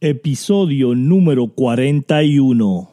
Episodio número 41.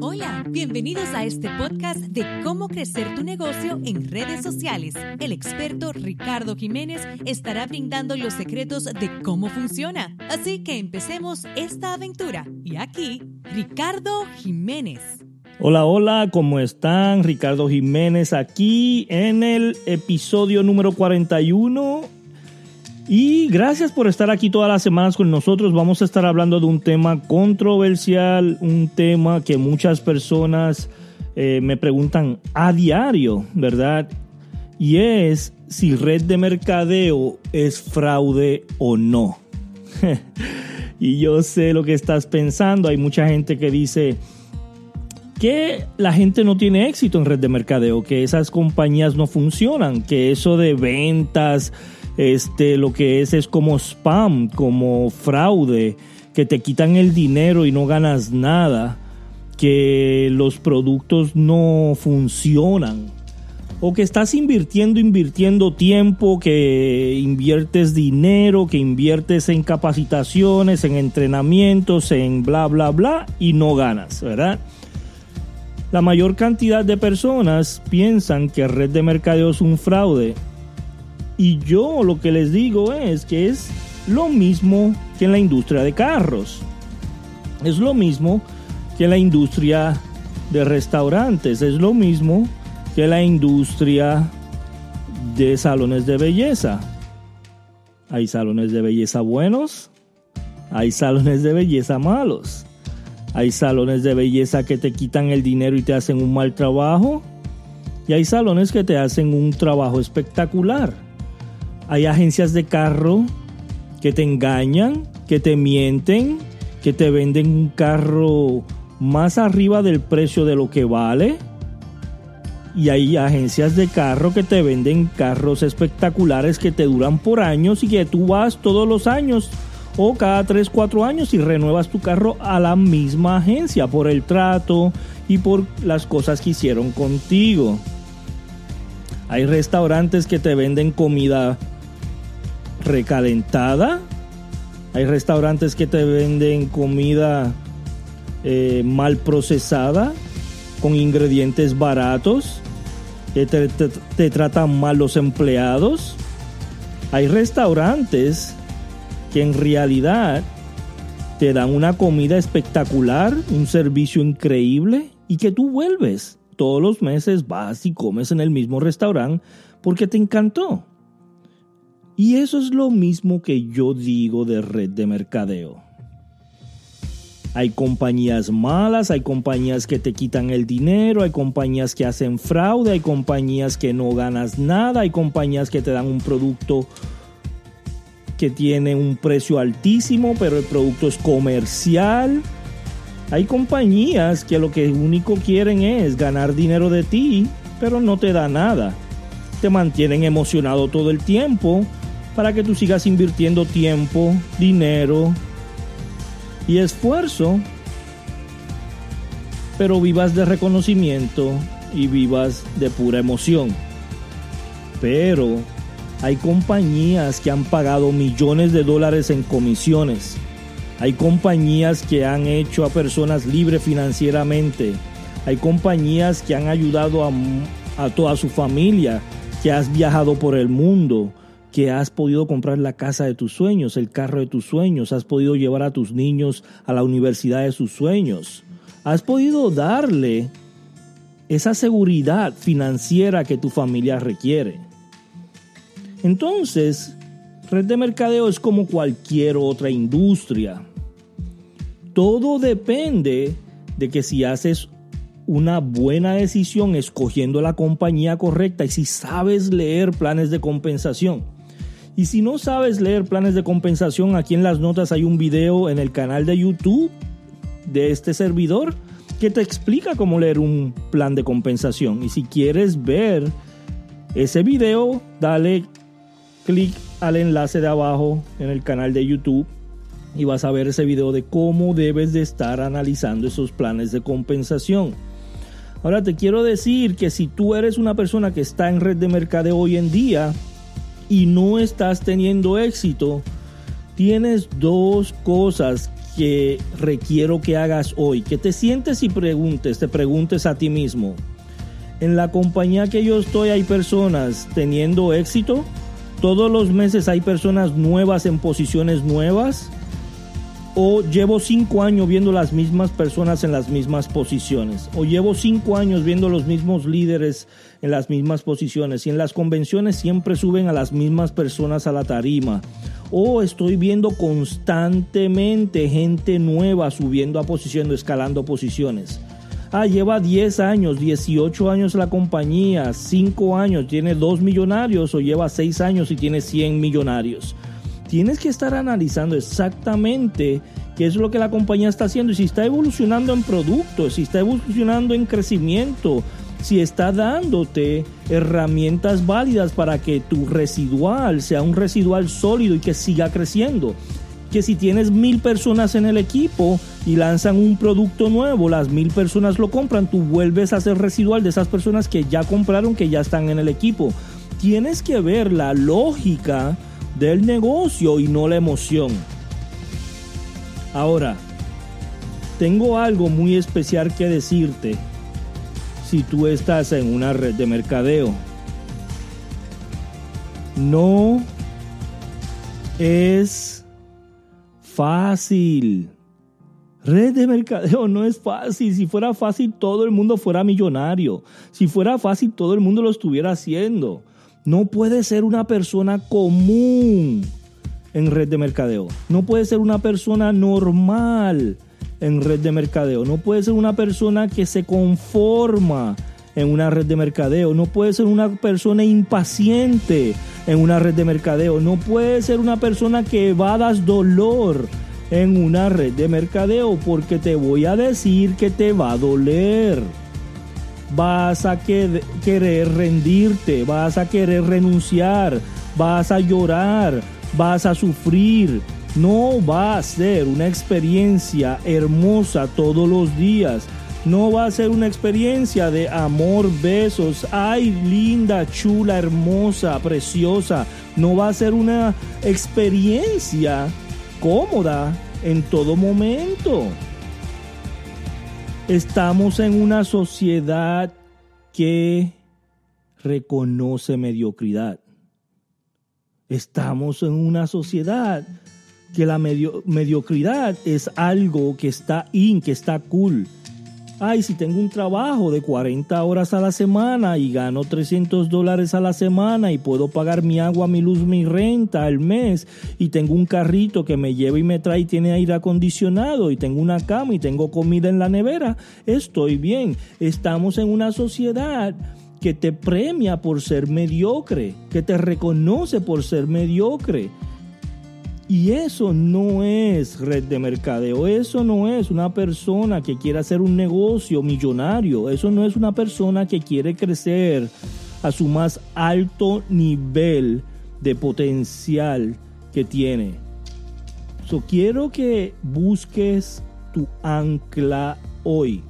Hola, bienvenidos a este podcast de cómo crecer tu negocio en redes sociales. El experto Ricardo Jiménez estará brindando los secretos de cómo funciona. Así que empecemos esta aventura. Y aquí, Ricardo Jiménez. Hola, hola, ¿cómo están? Ricardo Jiménez aquí en el episodio número 41. Y gracias por estar aquí todas las semanas con nosotros. Vamos a estar hablando de un tema controversial, un tema que muchas personas eh, me preguntan a diario, ¿verdad? Y es si red de mercadeo es fraude o no. y yo sé lo que estás pensando. Hay mucha gente que dice, que la gente no tiene éxito en red de mercadeo, que esas compañías no funcionan, que eso de ventas, este, lo que es es como spam, como fraude, que te quitan el dinero y no ganas nada, que los productos no funcionan, o que estás invirtiendo, invirtiendo tiempo, que inviertes dinero, que inviertes en capacitaciones, en entrenamientos, en bla, bla, bla, y no ganas, ¿verdad? La mayor cantidad de personas piensan que red de mercadeo es un fraude. Y yo lo que les digo es que es lo mismo que en la industria de carros. Es lo mismo que en la industria de restaurantes. Es lo mismo que la industria de salones de belleza. Hay salones de belleza buenos, hay salones de belleza malos. Hay salones de belleza que te quitan el dinero y te hacen un mal trabajo. Y hay salones que te hacen un trabajo espectacular. Hay agencias de carro que te engañan, que te mienten, que te venden un carro más arriba del precio de lo que vale. Y hay agencias de carro que te venden carros espectaculares que te duran por años y que tú vas todos los años o cada 3, 4 años y renuevas tu carro a la misma agencia por el trato y por las cosas que hicieron contigo. Hay restaurantes que te venden comida recalentada. Hay restaurantes que te venden comida eh, mal procesada, con ingredientes baratos. Que te, te tratan mal los empleados. Hay restaurantes que en realidad te dan una comida espectacular, un servicio increíble y que tú vuelves. Todos los meses vas y comes en el mismo restaurante porque te encantó. Y eso es lo mismo que yo digo de red de mercadeo. Hay compañías malas, hay compañías que te quitan el dinero, hay compañías que hacen fraude, hay compañías que no ganas nada, hay compañías que te dan un producto que tiene un precio altísimo, pero el producto es comercial. Hay compañías que lo que único quieren es ganar dinero de ti, pero no te da nada. Te mantienen emocionado todo el tiempo para que tú sigas invirtiendo tiempo, dinero y esfuerzo, pero vivas de reconocimiento y vivas de pura emoción. Pero hay compañías que han pagado millones de dólares en comisiones. Hay compañías que han hecho a personas libres financieramente. Hay compañías que han ayudado a, toda su familia, que has viajado por el mundo, que has podido comprar la casa de tus sueños, el carro de tus sueños, has podido llevar a tus niños a la universidad de sus sueños. Has podido darle esa seguridad financiera que tu familia requiere. Entonces, red de mercadeo es como cualquier otra industria. Todo depende de que si haces una buena decisión escogiendo la compañía correcta y si sabes leer planes de compensación. Y si no sabes leer planes de compensación, aquí en las notas hay un video en el canal de YouTube de este servidor que te explica cómo leer un plan de compensación. Y si quieres ver ese video, dale clic al enlace de abajo en el canal de YouTube y vas a ver ese video de cómo debes de estar analizando esos planes de compensación. Ahora te quiero decir que si tú eres una persona que está en red de mercadeo hoy en día y no estás teniendo éxito, tienes dos cosas que requiero que hagas hoy. Que te sientes y preguntes, te preguntes a ti mismo. En la compañía que yo estoy hay personas teniendo éxito. Todos los meses hay personas nuevas en posiciones nuevas o llevo cinco años viendo las mismas personas en las mismas posiciones, o llevo cinco años viendo los mismos líderes en las mismas posiciones, y en las convenciones siempre suben a las mismas personas a la tarima, o estoy viendo constantemente gente nueva subiendo a posiciones, escalando posiciones. Ah, lleva 10 años, 18 años la compañía, 5 años, tiene 2 millonarios o lleva 6 años y tiene 100 millonarios tienes que estar analizando exactamente qué es lo que la compañía está haciendo y si está evolucionando en productos, si está evolucionando en crecimiento, si está dándote herramientas válidas para que tu residual sea un residual sólido y que siga creciendo. Que si tienes mil personas en el equipo y lanzan un producto nuevo, las mil personas lo compran, tú vuelves a ser residual de esas personas que ya compraron, que ya están en el equipo. Tienes que ver la lógica del negocio y no la emoción. Ahora, tengo algo muy especial que decirte si tú estás en una red de mercadeo. No es fácil. Red de mercadeo no es fácil. Si fuera fácil, todo el mundo fuera millonario. Si fuera fácil, todo el mundo lo estuviera haciendo. No puede ser una persona común en red de mercadeo. No puede ser una persona normal en red de mercadeo. No puede ser una persona que se conforma en una red de mercadeo. No puede ser una persona impaciente en una red de mercadeo. No puede ser una persona que evadas dolor en una red de mercadeo porque te voy a decir que te va a doler vas a querer rendirte, vas a querer renunciar, vas a llorar, vas a sufrir. No va a ser una experiencia hermosa todos los días. No va a ser una experiencia de amor, besos. Ay, linda, chula, hermosa, preciosa. No va a ser una experiencia cómoda en todo momento. Estamos en una sociedad que reconoce mediocridad. Estamos en una sociedad que la mediocridad es algo que está in, que está cool ay, si tengo un trabajo de 40 horas a la semana y gano 300 dólares a la semana y puedo pagar mi agua, mi luz, mi renta al mes y tengo un carrito que me lleva y me trae y tiene aire acondicionado y tengo una cama y tengo comida en la nevera, estoy bien. Estamos en una sociedad que te premia por ser mediocre, que te reconoce por ser mediocre. Y eso no es red de mercadeo, eso no es una persona que quiere hacer un negocio millonario, eso no es una persona que quiere crecer a su más alto nivel de potencial que tiene. So, quiero que busques tu ancla hoy.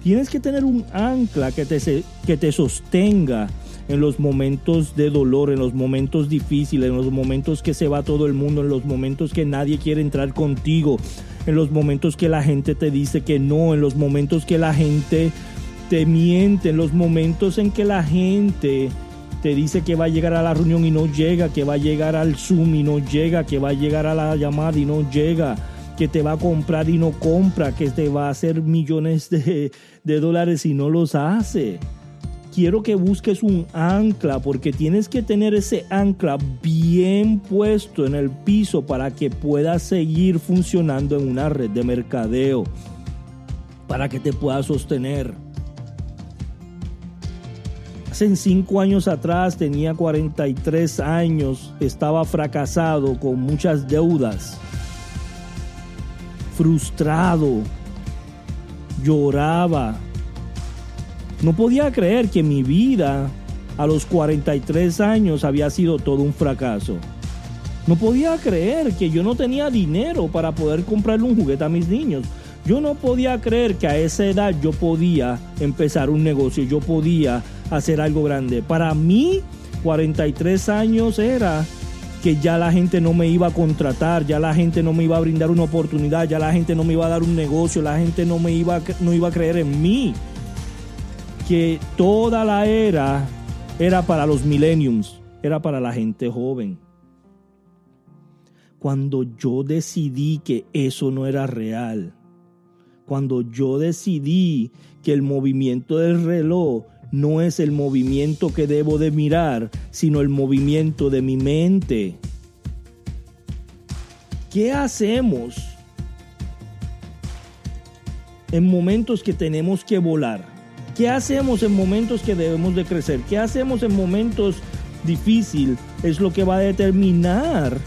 Tienes que tener un ancla que te, que te sostenga en los momentos de dolor, en los momentos difíciles, en los momentos que se va todo el mundo, en los momentos que nadie quiere entrar contigo, en los momentos que la gente te dice que no, en los momentos que la gente te miente, en los momentos en que la gente te dice que va a llegar a la reunión y no llega, que va a llegar al Zoom y no llega, que va a llegar a la llamada y no llega, que te va a comprar y no compra, que te va a hacer millones de, de dólares y no los hace quiero que busques un ancla porque tienes que tener ese ancla bien puesto en el piso para que puedas seguir funcionando en una red de mercadeo, para que te pueda sostener. Hace cinco años atrás tenía 43 años, estaba fracasado con muchas deudas, frustrado, lloraba, no podía creer que mi vida a los 43 años había sido todo un fracaso. No podía creer que yo no tenía dinero para poder comprarle un juguete a mis niños. Yo no podía creer que a esa edad yo podía empezar un negocio, yo podía hacer algo grande. Para mí, 43 años era que ya la gente no me iba a contratar, ya la gente no me iba a brindar una oportunidad, ya la gente no me iba a dar un negocio, la gente no me iba, no iba a creer en mí. Que toda la era era para los millenniums, era para la gente joven. Cuando yo decidí que eso no era real, cuando yo decidí que el movimiento del reloj no es el movimiento que debo de mirar, sino el movimiento de mi mente. ¿Qué hacemos en momentos que tenemos que volar? ¿Qué hacemos en momentos que debemos de crecer? ¿Qué hacemos en momentos difíciles? Es lo que va a determinar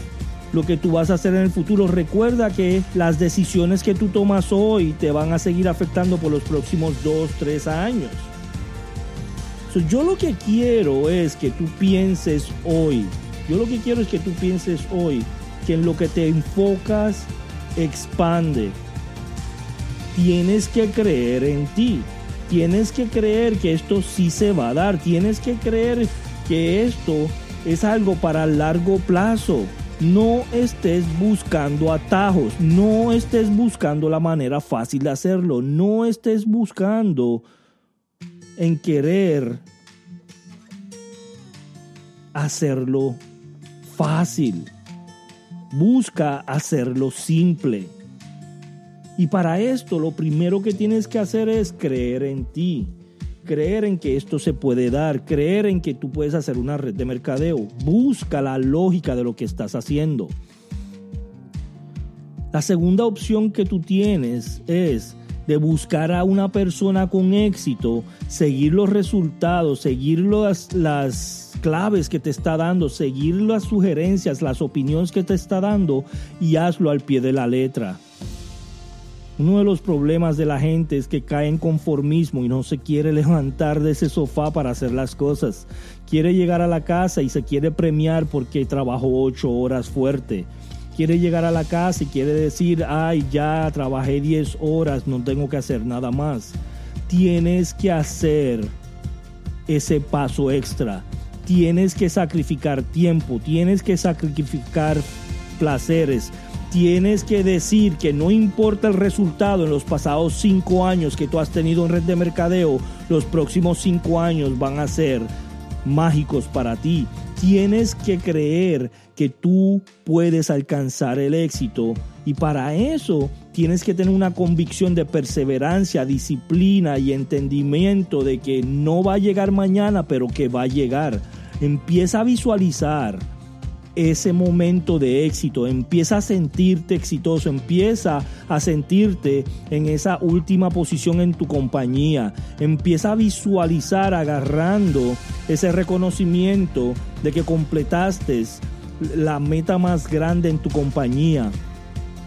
lo que tú vas a hacer en el futuro. Recuerda que las decisiones que tú tomas hoy te van a seguir afectando por los próximos dos, tres años yo lo que quiero es que tú pienses hoy, yo lo que quiero es que tú pienses hoy que en lo que te enfocas expande. Tienes que creer en ti. Tienes que creer que esto sí se va a dar. Tienes que creer que esto es algo para largo plazo. No estés buscando atajos, no estés buscando la manera fácil de hacerlo, no estés buscando en querer hacerlo fácil. Busca hacerlo simple. Y para esto lo primero que tienes que hacer es creer en ti. Creer en que esto se puede dar, creer en que tú puedes hacer una red de mercadeo. Busca la lógica de lo que estás haciendo. La segunda opción que tú tienes es de buscar a una persona con éxito, seguir los resultados, seguir las, claves que te está dando, seguir las sugerencias, las opiniones que te está dando y hazlo al pie de la letra. Uno de los problemas de la gente es que cae en conformismo y no se quiere levantar de ese sofá para hacer las cosas. Quiere llegar a la casa y se quiere premiar porque trabajó ocho horas fuerte quiere llegar a la casa y quiere decir, ay, ya trabajé 10 horas, no tengo que hacer nada más. Tienes que hacer ese paso extra. Tienes que sacrificar tiempo, tienes que sacrificar placeres, tienes que decir que no importa el resultado en los pasados cinco años que tú has tenido en red de mercadeo, los próximos cinco años van a ser mágicos para ti. Tienes que creer que tú puedes alcanzar el éxito y para eso tienes que tener una convicción de perseverancia, disciplina y entendimiento de que no va a llegar mañana, pero que va a llegar. Empieza a visualizar ese momento de éxito, empieza a sentirte exitoso, empieza a sentirte en esa última posición en tu compañía, empieza a visualizar agarrando ese reconocimiento de que completaste la meta más grande en tu compañía.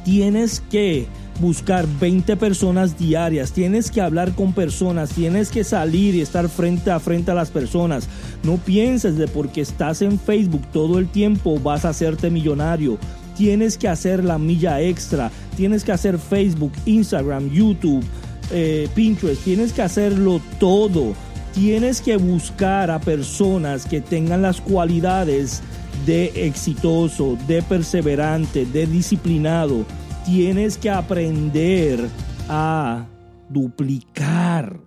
Tienes que buscar 20 personas diarias, tienes que hablar con personas, tienes que salir y estar frente a frente a las personas. No pienses de porque estás en Facebook todo el tiempo vas a hacerte millonario. Tienes que hacer la milla extra, tienes que hacer Facebook, Instagram, YouTube, eh, Pinterest, tienes que hacerlo todo. Tienes que buscar a personas que tengan las cualidades de exitoso, de perseverante, de disciplinado. Tienes que aprender a duplicar.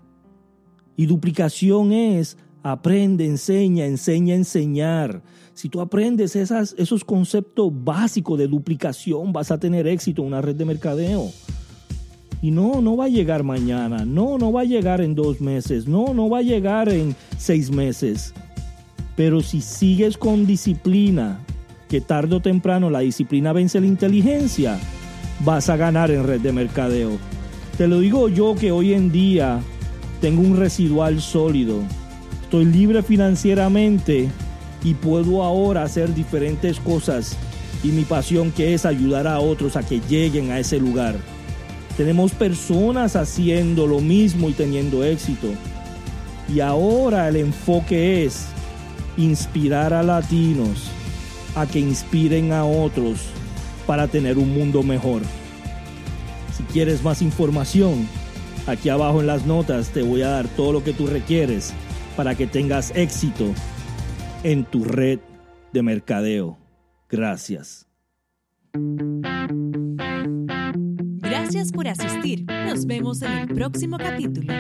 Y duplicación es aprende, enseña, enseña, enseñar. Si tú aprendes esas, esos conceptos básicos de duplicación, vas a tener éxito en una red de mercadeo. Y no, no va a llegar mañana, no, no va a llegar en dos meses, no, no va a llegar en seis meses. Pero si sigues con disciplina, que tarde o temprano la disciplina vence la inteligencia, vas a ganar en red de mercadeo. Te lo digo yo que hoy en día tengo un residual sólido. Estoy libre financieramente y puedo ahora hacer diferentes cosas y mi pasión que es ayudar a otros a que lleguen a ese lugar. Tenemos personas haciendo lo mismo y teniendo éxito. Y ahora el enfoque es inspirar a latinos a que inspiren a otros para tener un mundo mejor. Si quieres más información, aquí abajo en las notas te voy a dar todo lo que tú requieres para que tengas éxito en tu red de mercadeo. Gracias. Gracias por asistir. Nos vemos en el próximo capítulo.